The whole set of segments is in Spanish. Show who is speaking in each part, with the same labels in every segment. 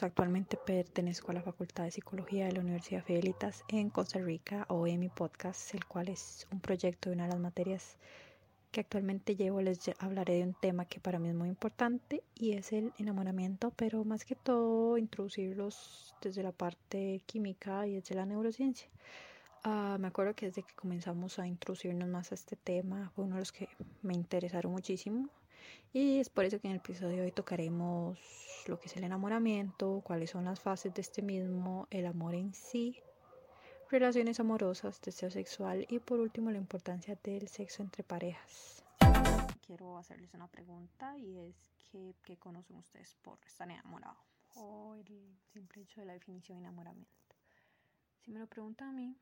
Speaker 1: Actualmente pertenezco a la Facultad de Psicología de la Universidad Fidelitas en Costa Rica o en mi podcast, el cual es un proyecto de una de las materias que actualmente llevo. Les hablaré de un tema que para mí es muy importante y es el enamoramiento, pero más que todo introducirlos desde la parte química y desde la neurociencia. Uh, me acuerdo que desde que comenzamos a introducirnos más a este tema fue uno de los que me interesaron muchísimo y es por eso que en el episodio de hoy tocaremos lo que es el enamoramiento, cuáles son las fases de este mismo, el amor en sí, relaciones amorosas, deseo sexual y por último la importancia del sexo entre parejas. Quiero hacerles una pregunta y es que, ¿qué conocen ustedes por estar enamorado? O el simple hecho de la definición enamoramiento. Si me lo preguntan a mí,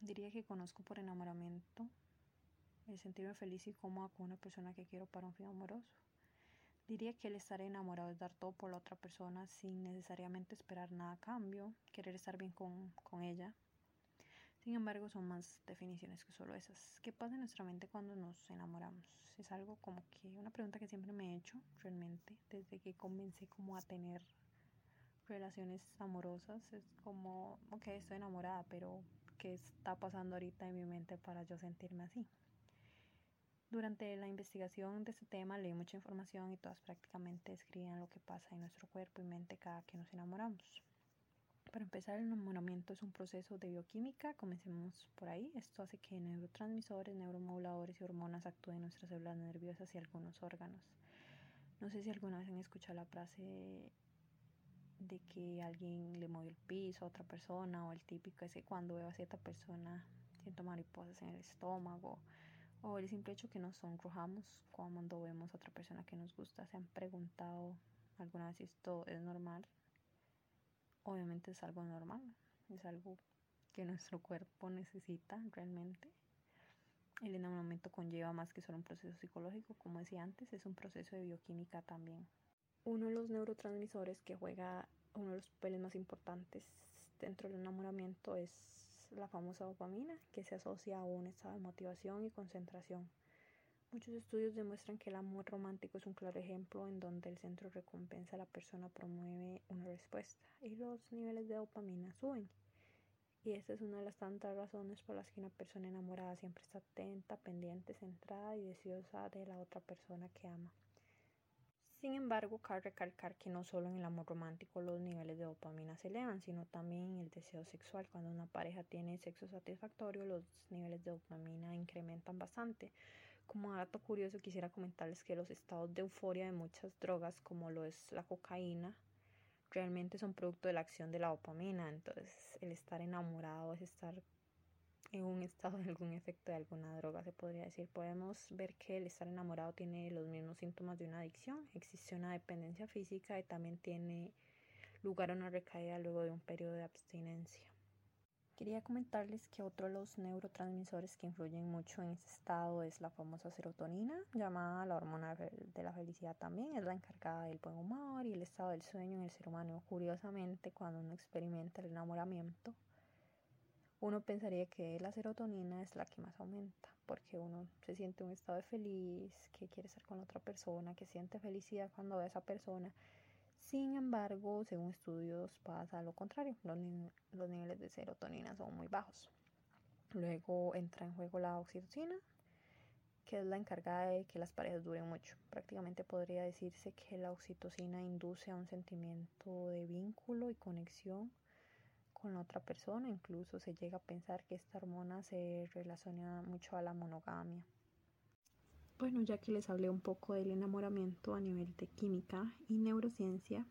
Speaker 1: diría que conozco por enamoramiento el sentirme feliz y cómoda con una persona que quiero para un fin amoroso. Diría que el estar enamorado es dar todo por la otra persona sin necesariamente esperar nada a cambio, querer estar bien con, con ella. Sin embargo, son más definiciones que solo esas. ¿Qué pasa en nuestra mente cuando nos enamoramos? Es algo como que una pregunta que siempre me he hecho realmente desde que comencé como a tener relaciones amorosas. Es como, ok, estoy enamorada, pero ¿qué está pasando ahorita en mi mente para yo sentirme así? Durante la investigación de este tema leí mucha información y todas prácticamente describían lo que pasa en nuestro cuerpo y mente cada que nos enamoramos. Para empezar, el enamoramiento es un proceso de bioquímica, comencemos por ahí. Esto hace que neurotransmisores, neuromoduladores y hormonas actúen en nuestras células nerviosas y algunos órganos. No sé si alguna vez han escuchado la frase de que alguien le movió el piso a otra persona o el típico es que cuando veo a cierta persona siento mariposas en el estómago o el simple hecho que nos sonrojamos cuando vemos a otra persona que nos gusta. ¿Se han preguntado alguna vez si esto es normal? Obviamente es algo normal, es algo que nuestro cuerpo necesita realmente. El enamoramiento conlleva más que solo un proceso psicológico, como decía antes, es un proceso de bioquímica también. Uno de los neurotransmisores que juega uno de los papeles más importantes dentro del enamoramiento es la famosa dopamina, que se asocia a un estado de motivación y concentración. Muchos estudios demuestran que el amor romántico es un claro ejemplo en donde el centro recompensa a la persona promueve una respuesta y los niveles de dopamina suben. Y esta es una de las tantas razones por las que una persona enamorada siempre está atenta, pendiente, centrada y deseosa de la otra persona que ama. Sin embargo, cabe recalcar que no solo en el amor romántico los niveles de dopamina se elevan, sino también en el deseo sexual. Cuando una pareja tiene sexo satisfactorio, los niveles de dopamina incrementan bastante. Como dato curioso, quisiera comentarles que los estados de euforia de muchas drogas, como lo es la cocaína, realmente son producto de la acción de la dopamina. Entonces, el estar enamorado es estar en un estado de algún efecto de alguna droga, se podría decir. Podemos ver que el estar enamorado tiene los mismos síntomas de una adicción. Existe una dependencia física y también tiene lugar una recaída luego de un periodo de abstinencia. Quería comentarles que otro de los neurotransmisores que influyen mucho en este estado es la famosa serotonina, llamada la hormona de la felicidad también. Es la encargada del buen humor y el estado del sueño en el ser humano. Curiosamente, cuando uno experimenta el enamoramiento, uno pensaría que la serotonina es la que más aumenta, porque uno se siente en un estado de feliz, que quiere estar con otra persona, que siente felicidad cuando ve a esa persona. Sin embargo, según estudios pasa lo contrario, los, los niveles de serotonina son muy bajos. Luego entra en juego la oxitocina, que es la encargada de que las parejas duren mucho. Prácticamente podría decirse que la oxitocina induce a un sentimiento de vínculo y conexión con la otra persona. Incluso se llega a pensar que esta hormona se relaciona mucho a la monogamia. Bueno, ya que les hablé un poco del enamoramiento a nivel de química y neurociencia,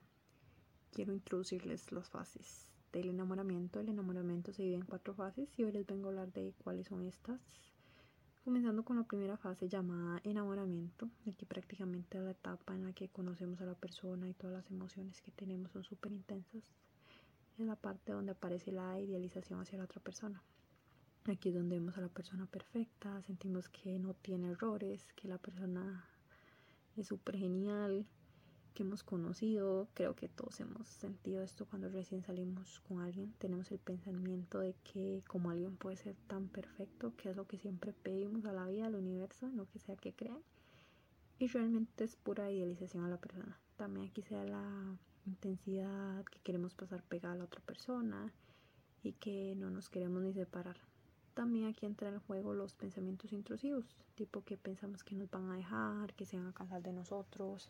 Speaker 1: quiero introducirles las fases del enamoramiento. El enamoramiento se divide en cuatro fases y hoy les vengo a hablar de cuáles son estas. Comenzando con la primera fase llamada enamoramiento, que prácticamente la etapa en la que conocemos a la persona y todas las emociones que tenemos son súper intensas es la parte donde aparece la idealización hacia la otra persona. Aquí es donde vemos a la persona perfecta, sentimos que no tiene errores, que la persona es súper genial, que hemos conocido. Creo que todos hemos sentido esto cuando recién salimos con alguien. Tenemos el pensamiento de que como alguien puede ser tan perfecto, que es lo que siempre pedimos a la vida, al universo, lo que sea que crean. Y realmente es pura idealización a la persona. También aquí se da la intensidad, que queremos pasar pegada a la otra persona y que no nos queremos ni separar. También aquí entra en juego los pensamientos intrusivos, tipo que pensamos que nos van a dejar, que se van a cansar de nosotros,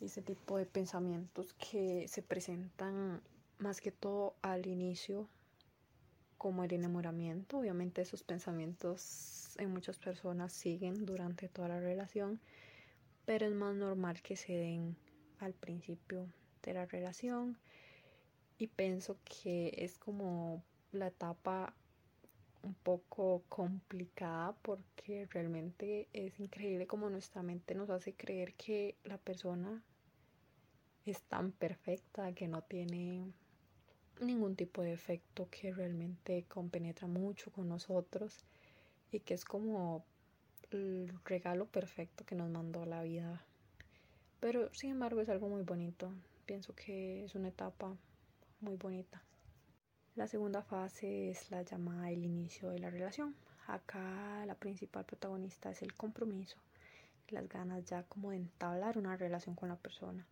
Speaker 1: ese tipo de pensamientos que se presentan más que todo al inicio como el enamoramiento. Obviamente esos pensamientos en muchas personas siguen durante toda la relación, pero es más normal que se den al principio de la relación y pienso que es como la etapa un poco complicada porque realmente es increíble como nuestra mente nos hace creer que la persona es tan perfecta que no tiene ningún tipo de efecto que realmente compenetra mucho con nosotros y que es como el regalo perfecto que nos mandó la vida. Pero sin embargo es algo muy bonito. Pienso que es una etapa muy bonita. La segunda fase es la llamada el inicio de la relación. Acá la principal protagonista es el compromiso, las ganas ya como de entablar una relación con la persona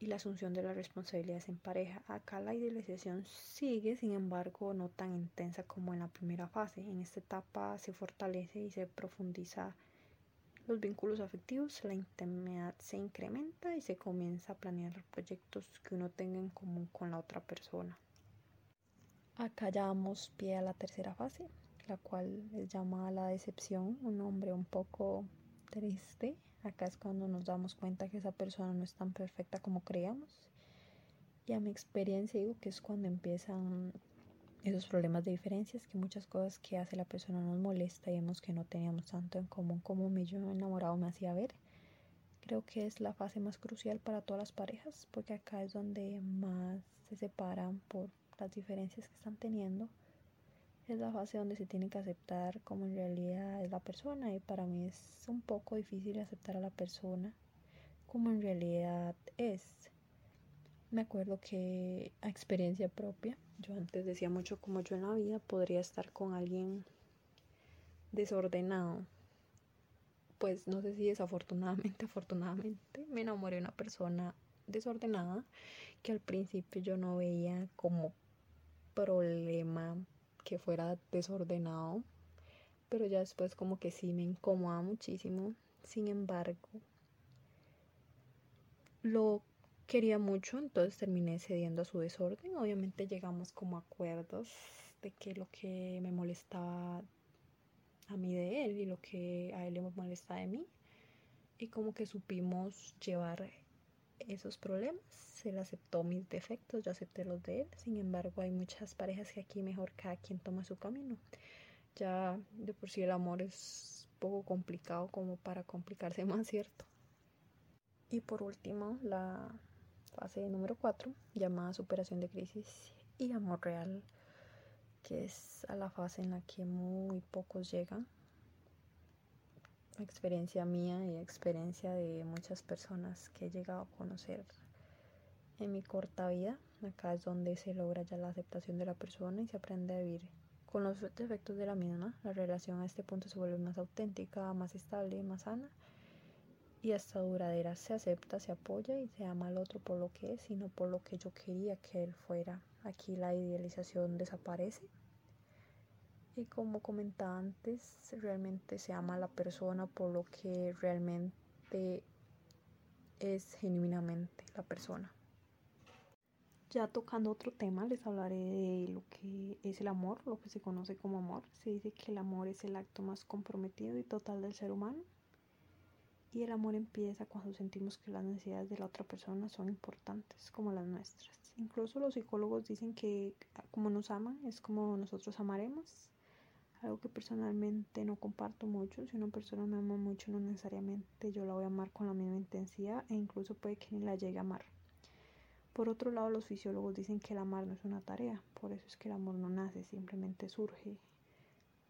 Speaker 1: y la asunción de las responsabilidades en pareja. Acá la idealización sigue, sin embargo, no tan intensa como en la primera fase. En esta etapa se fortalece y se profundiza los vínculos afectivos, la intimidad se incrementa y se comienza a planear proyectos que uno tenga en común con la otra persona. Acá ya damos pie a la tercera fase, la cual es llamada la decepción, un nombre un poco triste. Acá es cuando nos damos cuenta que esa persona no es tan perfecta como creíamos. Y a mi experiencia digo que es cuando empiezan esos problemas de diferencias, que muchas cosas que hace la persona nos molesta y vemos que no teníamos tanto en común como mi yo enamorado me hacía ver. Creo que es la fase más crucial para todas las parejas, porque acá es donde más se separan por las diferencias que están teniendo. Es la fase donde se tiene que aceptar como en realidad es la persona y para mí es un poco difícil aceptar a la persona como en realidad es. Me acuerdo que a experiencia propia yo antes decía mucho como yo en la vida podría estar con alguien desordenado. Pues no sé si desafortunadamente, afortunadamente, me enamoré de una persona desordenada que al principio yo no veía como problema que fuera desordenado, pero ya después como que sí me incomoda muchísimo. Sin embargo, lo quería mucho, entonces terminé cediendo a su desorden. Obviamente llegamos como acuerdos de que lo que me molestaba a mí de él y lo que a él le molestaba de mí. Y como que supimos llevar esos problemas. Él aceptó mis defectos, yo acepté los de él. Sin embargo, hay muchas parejas que aquí mejor cada quien toma su camino. Ya de por sí el amor es poco complicado como para complicarse más, ¿cierto? Y por último, la fase número 4, llamada superación de crisis y amor real, que es a la fase en la que muy pocos llegan. Experiencia mía y experiencia de muchas personas que he llegado a conocer en mi corta vida. Acá es donde se logra ya la aceptación de la persona y se aprende a vivir con los defectos de la misma. La relación a este punto se vuelve más auténtica, más estable, más sana y hasta duradera. Se acepta, se apoya y se ama al otro por lo que es, sino por lo que yo quería que él fuera. Aquí la idealización desaparece. Y como comentaba antes, realmente se ama a la persona por lo que realmente es genuinamente la persona. Ya tocando otro tema, les hablaré de lo que es el amor, lo que se conoce como amor. Se dice que el amor es el acto más comprometido y total del ser humano y el amor empieza cuando sentimos que las necesidades de la otra persona son importantes como las nuestras. Incluso los psicólogos dicen que como nos aman es como nosotros amaremos. Algo que personalmente no comparto mucho. Si una persona me ama mucho, no necesariamente yo la voy a amar con la misma intensidad e incluso puede que ni la llegue a amar. Por otro lado, los fisiólogos dicen que el amar no es una tarea, por eso es que el amor no nace, simplemente surge.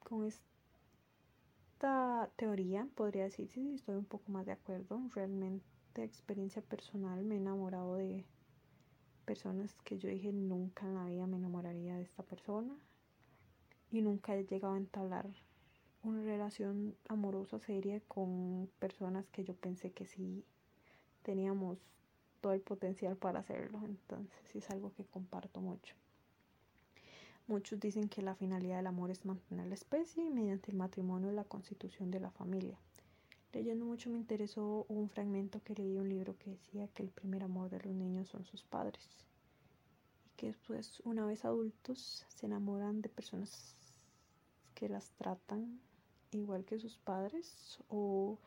Speaker 1: Con esto esta teoría podría decir si estoy un poco más de acuerdo. Realmente, experiencia personal, me he enamorado de personas que yo dije nunca en la vida me enamoraría de esta persona. Y nunca he llegado a entablar una relación amorosa seria con personas que yo pensé que sí teníamos todo el potencial para hacerlo. Entonces es algo que comparto mucho. Muchos dicen que la finalidad del amor es mantener la especie mediante el matrimonio la constitución de la familia. Leyendo mucho me interesó un fragmento que leí un libro que decía que el primer amor de los niños son sus padres y que después, una vez adultos, se enamoran de personas que las tratan igual que sus padres o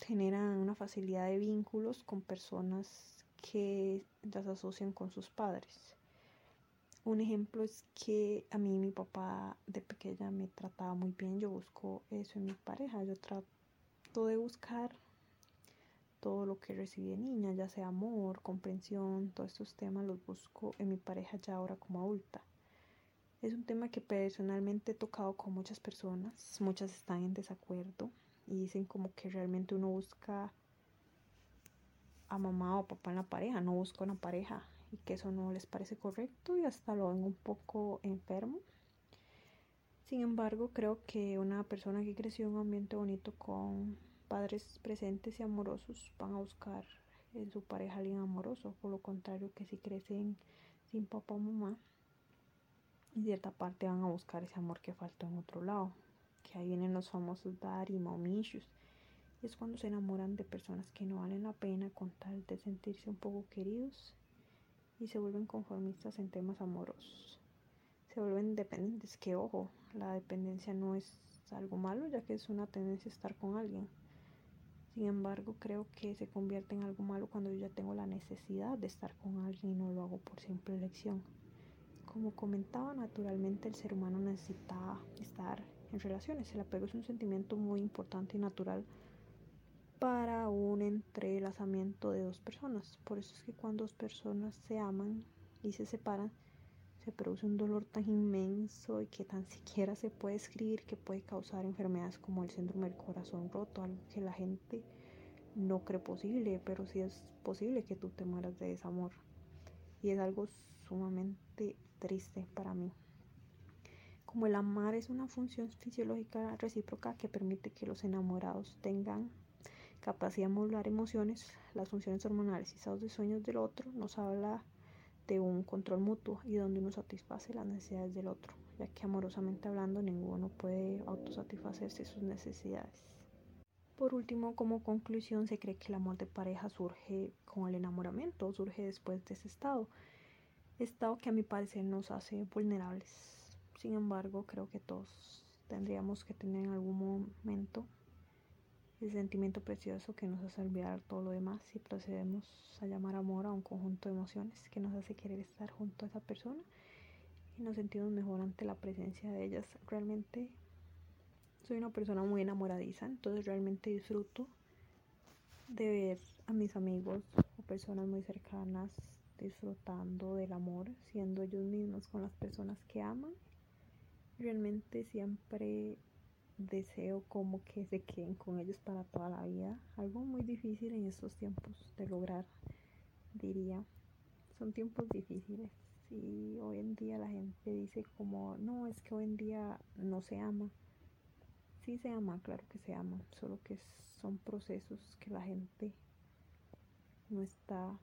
Speaker 1: generan una facilidad de vínculos con personas que las asocian con sus padres. Un ejemplo es que a mí mi papá de pequeña me trataba muy bien, yo busco eso en mi pareja, yo trato de buscar todo lo que recibí de niña, ya sea amor, comprensión, todos estos temas los busco en mi pareja ya ahora como adulta. Es un tema que personalmente he tocado con muchas personas, muchas están en desacuerdo y dicen como que realmente uno busca a mamá o papá en la pareja, no busca una pareja y que eso no les parece correcto y hasta lo ven un poco enfermo. Sin embargo, creo que una persona que creció en un ambiente bonito con padres presentes y amorosos van a buscar en su pareja alguien amoroso, por lo contrario que si crecen sin papá o mamá, en cierta parte van a buscar ese amor que faltó en otro lado, que ahí vienen los famosos daddy y mommy es cuando se enamoran de personas que no valen la pena con tal de sentirse un poco queridos y se vuelven conformistas en temas amorosos. Se vuelven dependientes, que ojo, la dependencia no es algo malo ya que es una tendencia a estar con alguien. Sin embargo, creo que se convierte en algo malo cuando yo ya tengo la necesidad de estar con alguien y no lo hago por simple elección. Como comentaba, naturalmente el ser humano necesita estar en relaciones. El apego es un sentimiento muy importante y natural para un entrelazamiento de dos personas. Por eso es que cuando dos personas se aman y se separan, se produce un dolor tan inmenso y que tan siquiera se puede escribir que puede causar enfermedades como el síndrome del corazón roto, algo que la gente no cree posible, pero sí es posible que tú te mueras de desamor. Y es algo sumamente triste para mí. Como el amar es una función fisiológica recíproca que permite que los enamorados tengan capacidad de modular emociones, las funciones hormonales y estados de sueños del otro, nos habla de un control mutuo y donde uno satisface las necesidades del otro, ya que amorosamente hablando ninguno puede autosatisfacerse sus necesidades. Por último, como conclusión, se cree que el amor de pareja surge con el enamoramiento, surge después de ese estado, estado que a mi parecer nos hace vulnerables. Sin embargo, creo que todos tendríamos que tener en algún momento el sentimiento precioso que nos hace olvidar todo lo demás y procedemos a llamar amor a un conjunto de emociones que nos hace querer estar junto a esa persona y nos sentimos mejor ante la presencia de ellas. Realmente soy una persona muy enamoradiza, entonces realmente disfruto de ver a mis amigos o personas muy cercanas disfrutando del amor, siendo ellos mismos con las personas que aman. Realmente siempre deseo como que se queden con ellos para toda la vida. Algo muy difícil en estos tiempos de lograr, diría. Son tiempos difíciles y hoy en día la gente dice como, no, es que hoy en día no se ama. Sí se ama, claro que se ama, solo que son procesos que la gente no está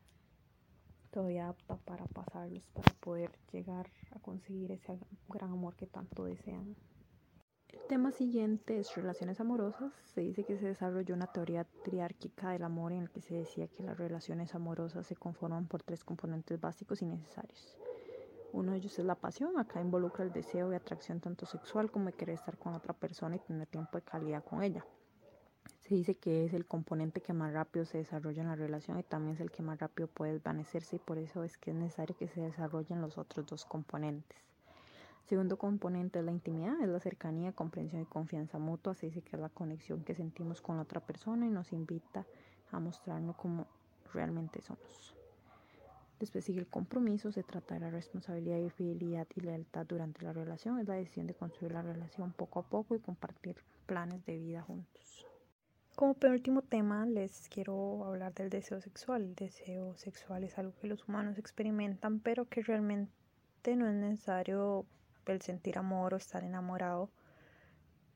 Speaker 1: todavía apta para pasarlos, para poder llegar a conseguir ese gran amor que tanto desean. El tema siguiente es relaciones amorosas. Se dice que se desarrolló una teoría triárquica del amor en el que se decía que las relaciones amorosas se conforman por tres componentes básicos y necesarios. Uno de ellos es la pasión, acá involucra el deseo y atracción tanto sexual como de querer estar con otra persona y tener tiempo de calidad con ella. Se dice que es el componente que más rápido se desarrolla en la relación y también es el que más rápido puede desvanecerse y por eso es que es necesario que se desarrollen los otros dos componentes. Segundo componente es la intimidad, es la cercanía, comprensión y confianza mutua. Dice que es la conexión que sentimos con la otra persona y nos invita a mostrarnos como realmente somos. Después sigue el compromiso, se trata de la responsabilidad y fidelidad y lealtad durante la relación, es la decisión de construir la relación poco a poco y compartir planes de vida juntos. Como penúltimo tema les quiero hablar del deseo sexual. El deseo sexual es algo que los humanos experimentan, pero que realmente no es necesario el sentir amor o estar enamorado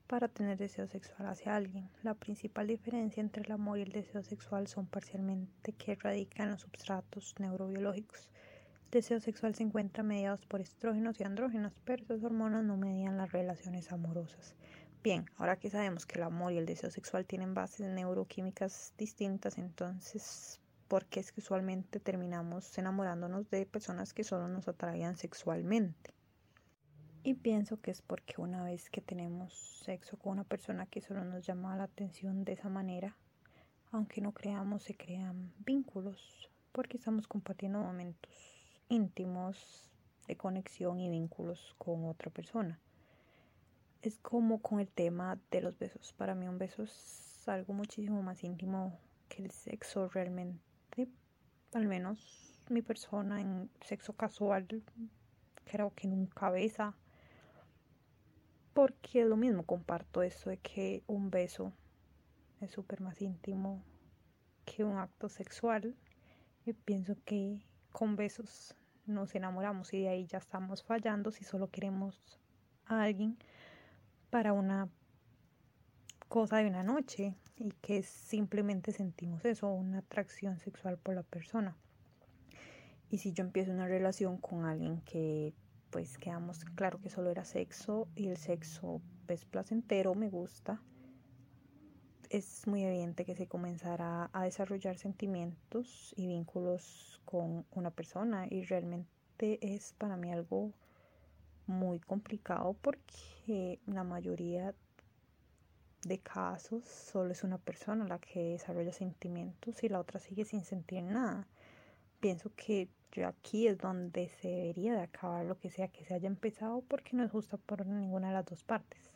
Speaker 1: para tener deseo sexual hacia alguien. La principal diferencia entre el amor y el deseo sexual son parcialmente que radican los substratos neurobiológicos. El deseo sexual se encuentra mediados por estrógenos y andrógenos, pero esas hormonas no median las relaciones amorosas. Bien, ahora que sabemos que el amor y el deseo sexual tienen bases neuroquímicas distintas, entonces, ¿por qué es que usualmente terminamos enamorándonos de personas que solo nos atraían sexualmente? Y pienso que es porque una vez que tenemos sexo con una persona que solo nos llama la atención de esa manera, aunque no creamos, se crean vínculos, porque estamos compartiendo momentos íntimos de conexión y vínculos con otra persona. Es como con el tema de los besos. Para mí un beso es algo muchísimo más íntimo que el sexo realmente. Al menos mi persona en sexo casual creo que nunca besa porque lo mismo, comparto eso de que un beso es súper más íntimo que un acto sexual. Y pienso que con besos nos enamoramos y de ahí ya estamos fallando si solo queremos a alguien para una cosa de una noche y que simplemente sentimos eso, una atracción sexual por la persona. Y si yo empiezo una relación con alguien que pues quedamos claro que solo era sexo y el sexo es placentero, me gusta, es muy evidente que se comenzará a desarrollar sentimientos y vínculos con una persona y realmente es para mí algo muy complicado porque la mayoría de casos solo es una persona la que desarrolla sentimientos y la otra sigue sin sentir nada. Pienso que yo aquí es donde se debería de acabar lo que sea que se haya empezado porque no es justo por ninguna de las dos partes.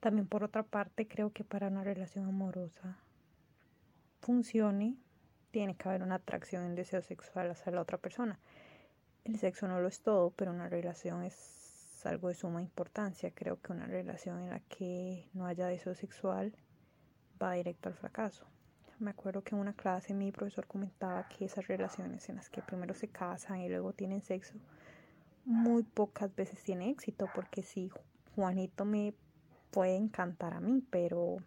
Speaker 1: También por otra parte creo que para una relación amorosa funcione tiene que haber una atracción y deseo sexual hacia la otra persona. El sexo no lo es todo, pero una relación es algo de suma importancia. Creo que una relación en la que no haya deseo sexual va directo al fracaso. Me acuerdo que en una clase mi profesor comentaba que esas relaciones en las que primero se casan y luego tienen sexo, muy pocas veces tiene éxito, porque si Juanito me puede encantar a mí, pero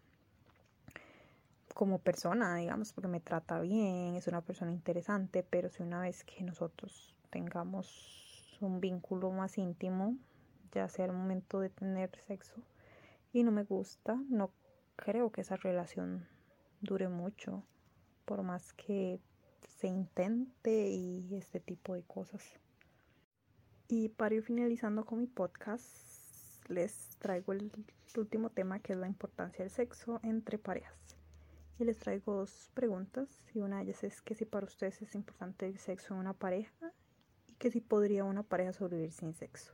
Speaker 1: como persona, digamos, porque me trata bien, es una persona interesante, pero si una vez que nosotros tengamos un vínculo más íntimo, ya sea el momento de tener sexo, y no me gusta, no creo que esa relación dure mucho, por más que se intente y este tipo de cosas. Y para ir finalizando con mi podcast, les traigo el último tema que es la importancia del sexo entre parejas. Y les traigo dos preguntas y una de ellas es que si para ustedes es importante el sexo en una pareja y que si podría una pareja sobrevivir sin sexo.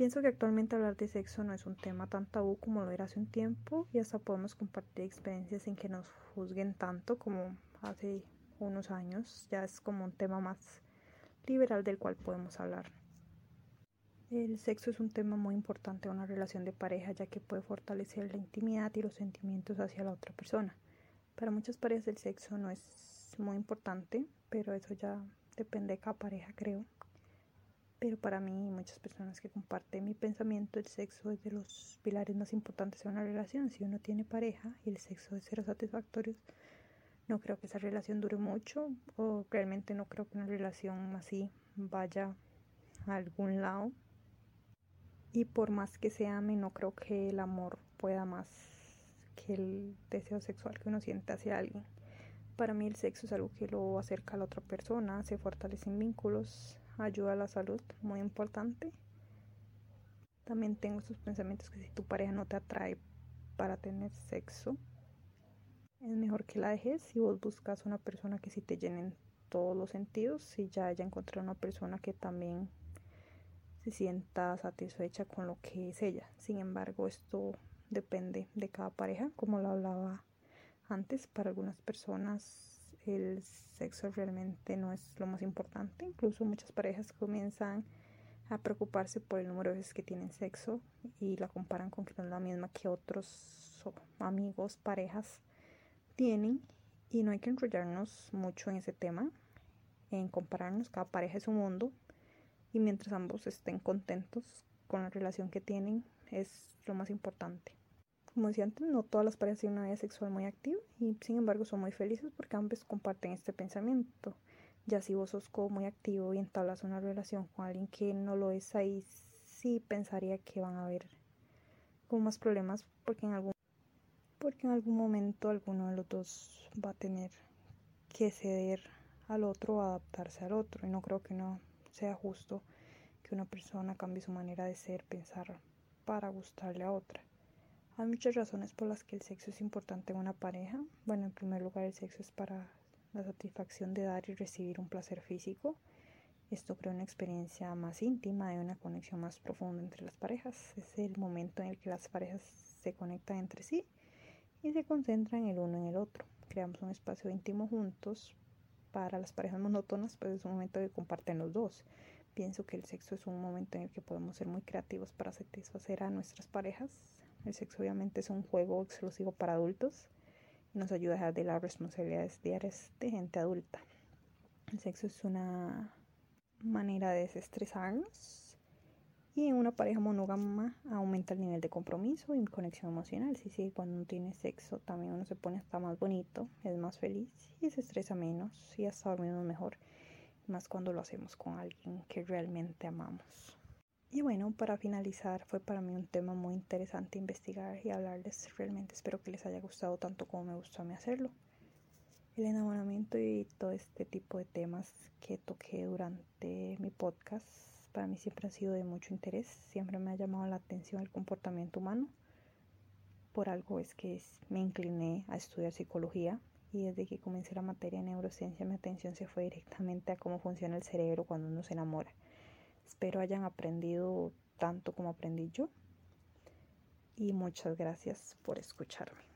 Speaker 1: Pienso que actualmente hablar de sexo no es un tema tan tabú como lo era hace un tiempo y hasta podemos compartir experiencias sin que nos juzguen tanto como hace unos años. Ya es como un tema más liberal del cual podemos hablar. El sexo es un tema muy importante en una relación de pareja ya que puede fortalecer la intimidad y los sentimientos hacia la otra persona. Para muchas parejas el sexo no es muy importante, pero eso ya depende de cada pareja creo. Pero para mí y muchas personas que comparten mi pensamiento, el sexo es de los pilares más importantes de una relación. Si uno tiene pareja y el sexo es cero satisfactorio, no creo que esa relación dure mucho o realmente no creo que una relación así vaya a algún lado. Y por más que se ame, no creo que el amor pueda más que el deseo sexual que uno siente hacia alguien. Para mí el sexo es algo que lo acerca a la otra persona, se fortalecen vínculos, ayuda a la salud, muy importante. También tengo esos pensamientos que si tu pareja no te atrae para tener sexo, es mejor que la dejes si vos buscas una persona que sí te llene todos los sentidos, si ya haya encontrado una persona que también se sienta satisfecha con lo que es ella. Sin embargo, esto depende de cada pareja, como lo hablaba antes, para algunas personas el sexo realmente no es lo más importante. Incluso muchas parejas comienzan a preocuparse por el número de veces que tienen sexo y la comparan con que no es la misma que otros amigos, parejas tienen. Y no hay que enrollarnos mucho en ese tema, en compararnos. Cada pareja es un mundo y mientras ambos estén contentos con la relación que tienen, es lo más importante. Como decía antes, no todas las parejas tienen una vida sexual muy activa y sin embargo son muy felices porque ambos comparten este pensamiento. Ya si vos sos como muy activo y entablas una relación con alguien que no lo es, ahí sí pensaría que van a haber como más problemas porque en algún porque en algún momento alguno de los dos va a tener que ceder al otro o adaptarse al otro y no creo que no sea justo que una persona cambie su manera de ser, pensar para gustarle a otra. Hay muchas razones por las que el sexo es importante en una pareja. Bueno, en primer lugar, el sexo es para la satisfacción de dar y recibir un placer físico. Esto crea una experiencia más íntima y una conexión más profunda entre las parejas. Es el momento en el que las parejas se conectan entre sí y se concentran el uno en el otro. Creamos un espacio íntimo juntos. Para las parejas monótonas, pues es un momento que comparten los dos. Pienso que el sexo es un momento en el que podemos ser muy creativos para satisfacer a nuestras parejas. El sexo obviamente es un juego exclusivo para adultos y nos ayuda a dejar de las responsabilidades diarias de gente adulta. El sexo es una manera de desestresarnos y en una pareja monógama aumenta el nivel de compromiso y conexión emocional. Sí, sí, cuando uno tiene sexo también uno se pone hasta más bonito, es más feliz y se estresa menos y hasta dormimos mejor más cuando lo hacemos con alguien que realmente amamos. Y bueno, para finalizar, fue para mí un tema muy interesante investigar y hablarles. Realmente espero que les haya gustado tanto como me gustó a mí hacerlo. El enamoramiento y todo este tipo de temas que toqué durante mi podcast para mí siempre han sido de mucho interés. Siempre me ha llamado la atención el comportamiento humano. Por algo es que me incliné a estudiar psicología y desde que comencé la materia de neurociencia mi atención se fue directamente a cómo funciona el cerebro cuando uno se enamora. Espero hayan aprendido tanto como aprendí yo y muchas gracias por escucharme.